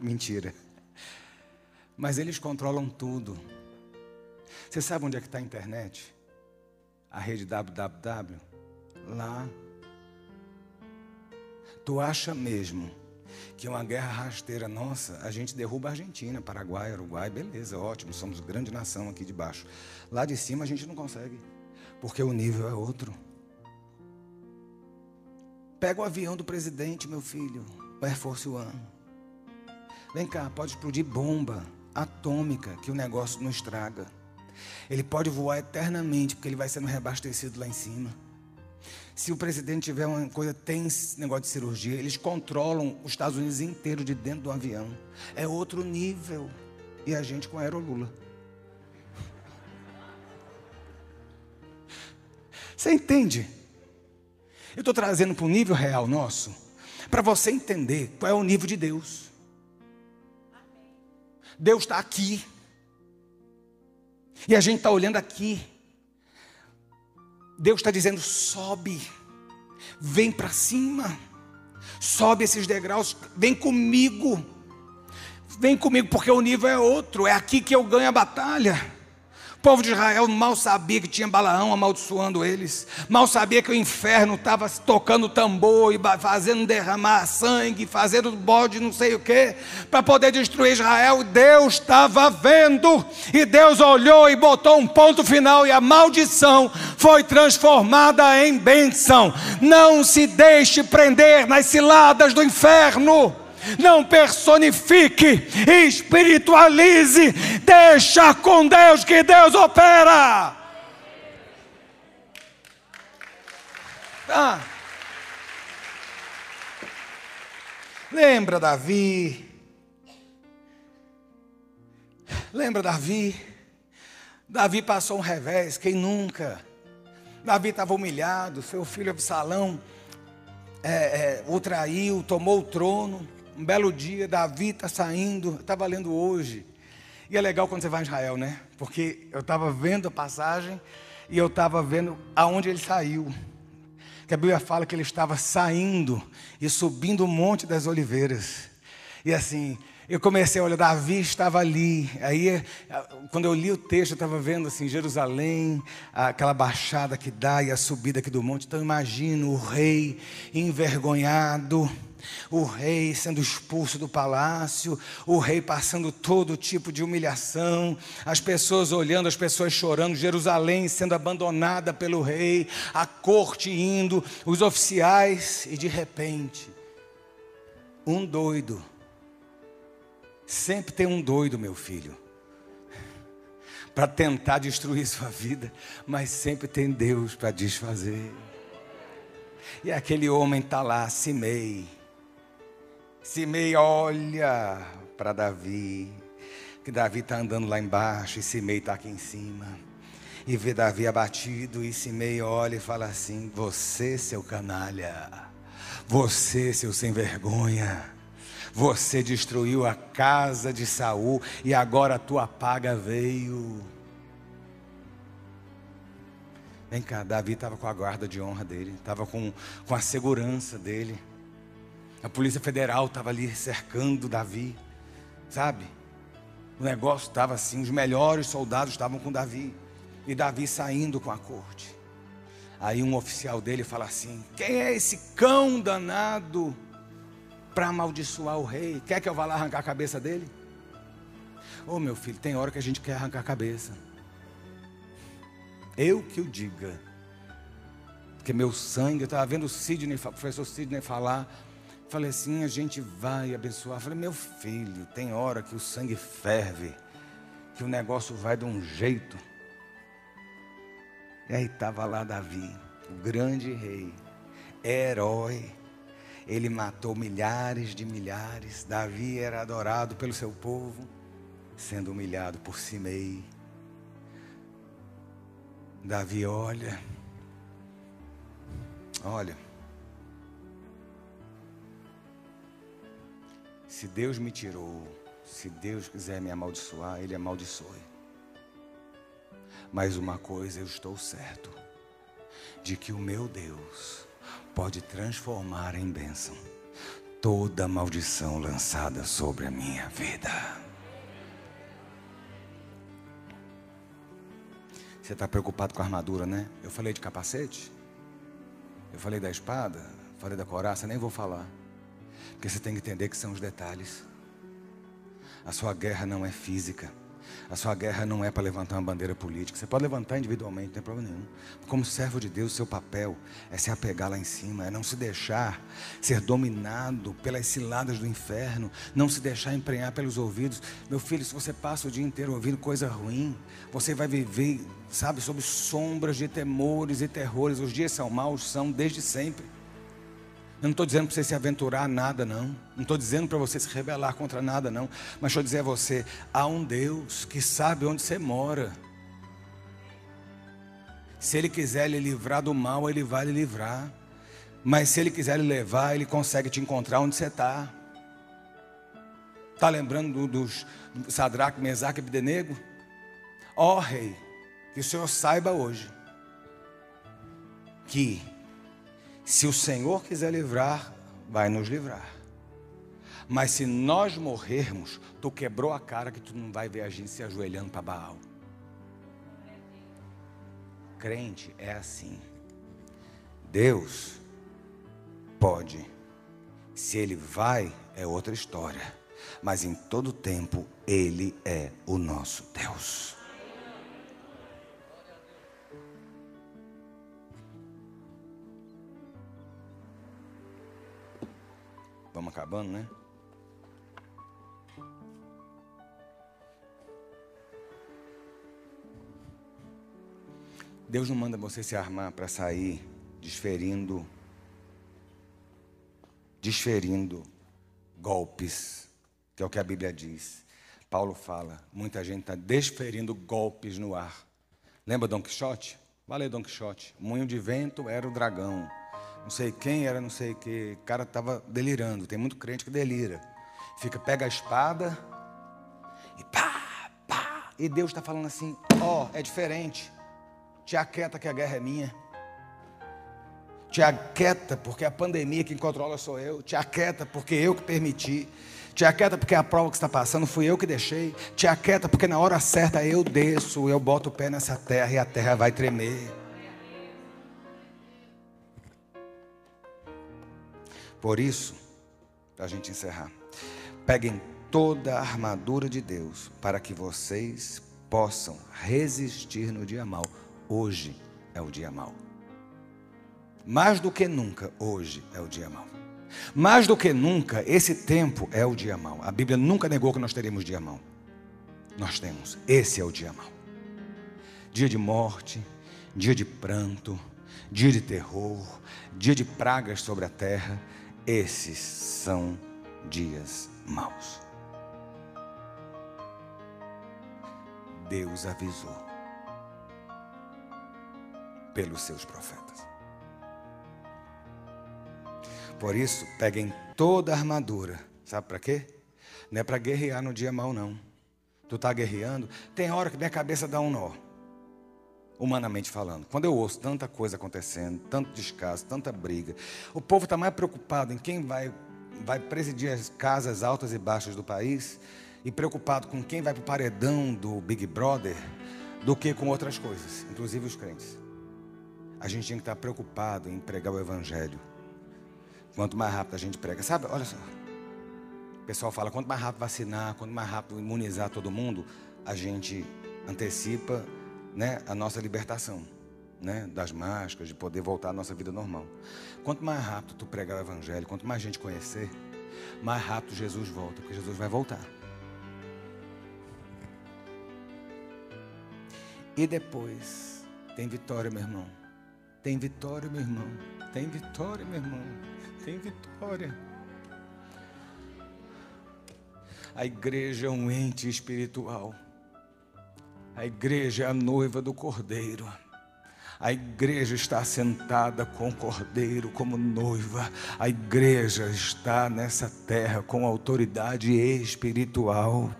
Mentira. Mas eles controlam tudo. Você sabe onde é que está a internet? A rede www? Lá. Tu acha mesmo que uma guerra rasteira nossa, a gente derruba a Argentina, Paraguai, Uruguai, beleza, ótimo, somos grande nação aqui de baixo. Lá de cima a gente não consegue, porque o nível é outro. Pega o avião do presidente, meu filho, o Air Force One. Vem cá, pode explodir bomba atômica que o negócio não estraga. Ele pode voar eternamente, porque ele vai sendo reabastecido lá em cima. Se o presidente tiver uma coisa, tem negócio de cirurgia, eles controlam os Estados Unidos inteiro de dentro do avião. É outro nível. E a gente com a Aerolula. Você entende? Eu estou trazendo para o nível real nosso, para você entender qual é o nível de Deus. Deus está aqui. E a gente está olhando aqui. Deus está dizendo: sobe, vem para cima, sobe esses degraus, vem comigo, vem comigo, porque o nível é outro, é aqui que eu ganho a batalha. O povo de Israel mal sabia que tinha Balaão amaldiçoando eles, mal sabia que o inferno estava tocando tambor e fazendo derramar sangue, fazendo bode, não sei o que, para poder destruir Israel. Deus estava vendo, e Deus olhou e botou um ponto final, e a maldição foi transformada em bênção. Não se deixe prender nas ciladas do inferno não personifique, espiritualize, deixa com Deus que Deus opera. Ah. Lembra Davi? Lembra Davi? Davi passou um revés, quem nunca? Davi estava humilhado, seu filho Absalão é, é, o traiu, tomou o trono. Um belo dia, Davi está saindo, estava lendo hoje. E é legal quando você vai a Israel, né? Porque eu estava vendo a passagem e eu estava vendo aonde ele saiu. Que a Bíblia fala que ele estava saindo e subindo o Monte das Oliveiras. E assim, eu comecei a olhar, Davi estava ali. Aí, quando eu li o texto, eu estava vendo assim, Jerusalém, aquela baixada que dá e a subida aqui do monte. Então, imagino o rei envergonhado, o rei sendo expulso do palácio, o rei passando todo tipo de humilhação, as pessoas olhando, as pessoas chorando, Jerusalém sendo abandonada pelo rei, a corte indo, os oficiais, e de repente, um doido Sempre tem um doido, meu filho, para tentar destruir sua vida, mas sempre tem Deus para desfazer. E aquele homem está lá, Simei. Simei olha para Davi, que Davi está andando lá embaixo e Simei está aqui em cima. E vê Davi abatido, e Simei olha e fala assim: Você, seu canalha, você, seu sem vergonha você destruiu a casa de Saul e agora a tua paga veio. Vem cá, Davi estava com a guarda de honra dele, estava com, com a segurança dele. A Polícia Federal estava ali cercando Davi, sabe? O negócio estava assim, os melhores soldados estavam com Davi. E Davi saindo com a corte. Aí um oficial dele fala assim: Quem é esse cão danado? para amaldiçoar o rei. Quer que eu vá lá arrancar a cabeça dele? Ô oh, meu filho, tem hora que a gente quer arrancar a cabeça. Eu que o diga. Porque meu sangue, eu estava vendo o Sidney, o professor Sidney falar. Falei assim, a gente vai abençoar. Falei, meu filho, tem hora que o sangue ferve, que o negócio vai de um jeito. E aí estava lá Davi, o grande rei, herói, ele matou milhares de milhares. Davi era adorado pelo seu povo, sendo humilhado por Simei. Davi olha, olha. Se Deus me tirou, se Deus quiser me amaldiçoar, Ele amaldiçoe. Mas uma coisa eu estou certo: de que o meu Deus pode transformar em bênção toda maldição lançada sobre a minha vida. Você está preocupado com a armadura, né? Eu falei de capacete, eu falei da espada, falei da coraça, nem vou falar. Porque você tem que entender que são os detalhes. A sua guerra não é física. A sua guerra não é para levantar uma bandeira política. Você pode levantar individualmente, não tem problema nenhum. Como servo de Deus, seu papel é se apegar lá em cima, é não se deixar ser dominado pelas ciladas do inferno, não se deixar emprenhar pelos ouvidos. Meu filho, se você passa o dia inteiro ouvindo coisa ruim, você vai viver, sabe, sob sombras de temores e terrores. Os dias são maus, são desde sempre. Eu não estou dizendo para você se aventurar nada, não. Não estou dizendo para você se rebelar contra nada, não. Mas estou dizer a você: há um Deus que sabe onde você mora. Se Ele quiser lhe livrar do mal, Ele vai lhe livrar. Mas se Ele quiser lhe levar, Ele consegue te encontrar onde você está. Está lembrando dos Sadraque, Mesaque e Abdenego? Ó oh, rei, que o Senhor saiba hoje que se o Senhor quiser livrar, vai nos livrar. Mas se nós morrermos, tu quebrou a cara que tu não vai ver a gente se ajoelhando para Baal. Crente é assim. Deus pode. Se ele vai, é outra história. Mas em todo tempo, ele é o nosso Deus. Vamos acabando, né? Deus não manda você se armar para sair desferindo desferindo golpes, que é o que a Bíblia diz. Paulo fala, muita gente está desferindo golpes no ar. Lembra Dom Quixote? Valeu, Dom Quixote. Moinho de vento era o dragão não sei quem era, não sei o que. O cara estava delirando. Tem muito crente que delira. Fica, pega a espada e pá, pá. E Deus está falando assim: ó, oh, é diferente. Te aquieta que a guerra é minha. Te aquieta, porque a pandemia quem controla sou eu. Te aquieta, porque eu que permiti. Te aquieta, porque a prova que está passando fui eu que deixei. Te aquieta, porque na hora certa eu desço, eu boto o pé nessa terra e a terra vai tremer. Por isso, para a gente encerrar, peguem toda a armadura de Deus para que vocês possam resistir no dia mal. Hoje é o dia mal. Mais do que nunca, hoje é o dia mau. Mais do que nunca, esse tempo é o dia mau. A Bíblia nunca negou que nós teríamos dia mau. Nós temos. Esse é o dia mau. Dia de morte, dia de pranto, dia de terror, dia de pragas sobre a terra. Esses são dias maus. Deus avisou pelos seus profetas. Por isso, peguem toda a armadura. Sabe para quê? Não é para guerrear no dia mal, não. Tu está guerreando, tem hora que minha cabeça dá um nó. Humanamente falando. Quando eu ouço tanta coisa acontecendo, tanto descaso, tanta briga, o povo está mais preocupado em quem vai, vai presidir as casas altas e baixas do país e preocupado com quem vai para o paredão do Big Brother do que com outras coisas, inclusive os crentes. A gente tinha que estar preocupado em pregar o Evangelho Quanto mais rápido a gente prega, sabe? Olha só. O pessoal fala: quanto mais rápido vacinar, quanto mais rápido imunizar todo mundo, a gente antecipa né, a nossa libertação. Né, das máscaras, de poder voltar à nossa vida normal. Quanto mais rápido tu pregar o Evangelho, quanto mais gente conhecer, mais rápido Jesus volta, porque Jesus vai voltar. E depois, tem vitória, meu irmão. Tem vitória, meu irmão. Tem vitória, meu irmão tem vitória. A igreja é um ente espiritual. A igreja é a noiva do Cordeiro. A igreja está sentada com o Cordeiro como noiva. A igreja está nessa terra com autoridade espiritual,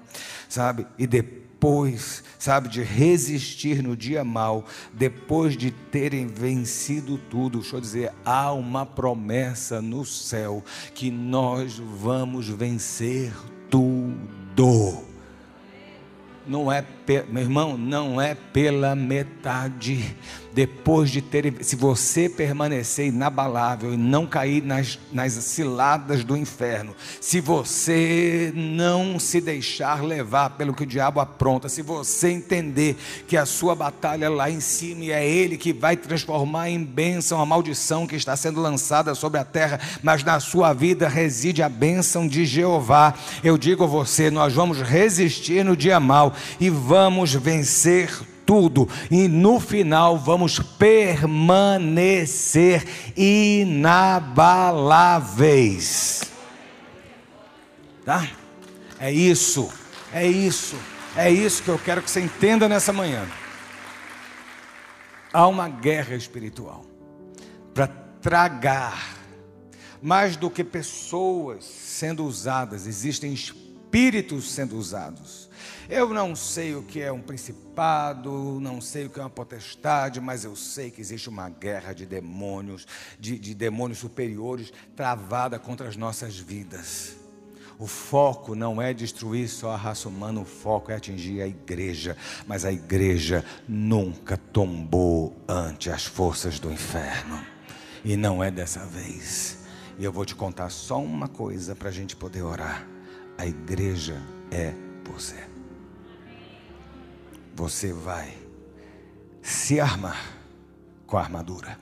sabe? E depois sabe, de resistir no dia mal, depois de terem vencido tudo, deixa eu dizer, há uma promessa no céu que nós vamos vencer tudo. Não é, meu irmão, não é pela metade depois de ter, se você permanecer inabalável e não cair nas, nas ciladas do inferno, se você não se deixar levar pelo que o diabo apronta, se você entender que a sua batalha lá em cima e é ele que vai transformar em bênção a maldição que está sendo lançada sobre a terra, mas na sua vida reside a bênção de Jeová. Eu digo a você, nós vamos resistir no dia mal e vamos vencer tudo e no final vamos permanecer inabaláveis. Tá? É isso, é isso, é isso que eu quero que você entenda nessa manhã. Há uma guerra espiritual para tragar, mais do que pessoas sendo usadas, existem espíritos sendo usados eu não sei o que é um principado, não sei o que é uma potestade, mas eu sei que existe uma guerra de demônios, de, de demônios superiores travada contra as nossas vidas. O foco não é destruir só a raça humana, o foco é atingir a igreja. Mas a igreja nunca tombou ante as forças do inferno. E não é dessa vez. E eu vou te contar só uma coisa para a gente poder orar: a igreja é você você vai se armar com a armadura.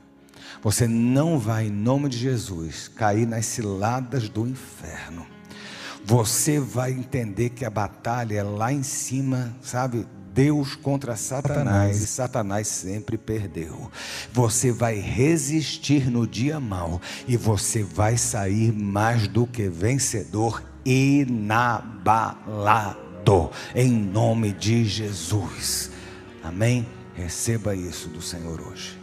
Você não vai, em nome de Jesus, cair nas ciladas do inferno. Você vai entender que a batalha é lá em cima, sabe? Deus contra Satanás, e Satanás sempre perdeu. Você vai resistir no dia mal e você vai sair mais do que vencedor inabalado em nome de Jesus. Amém? Receba isso do Senhor hoje.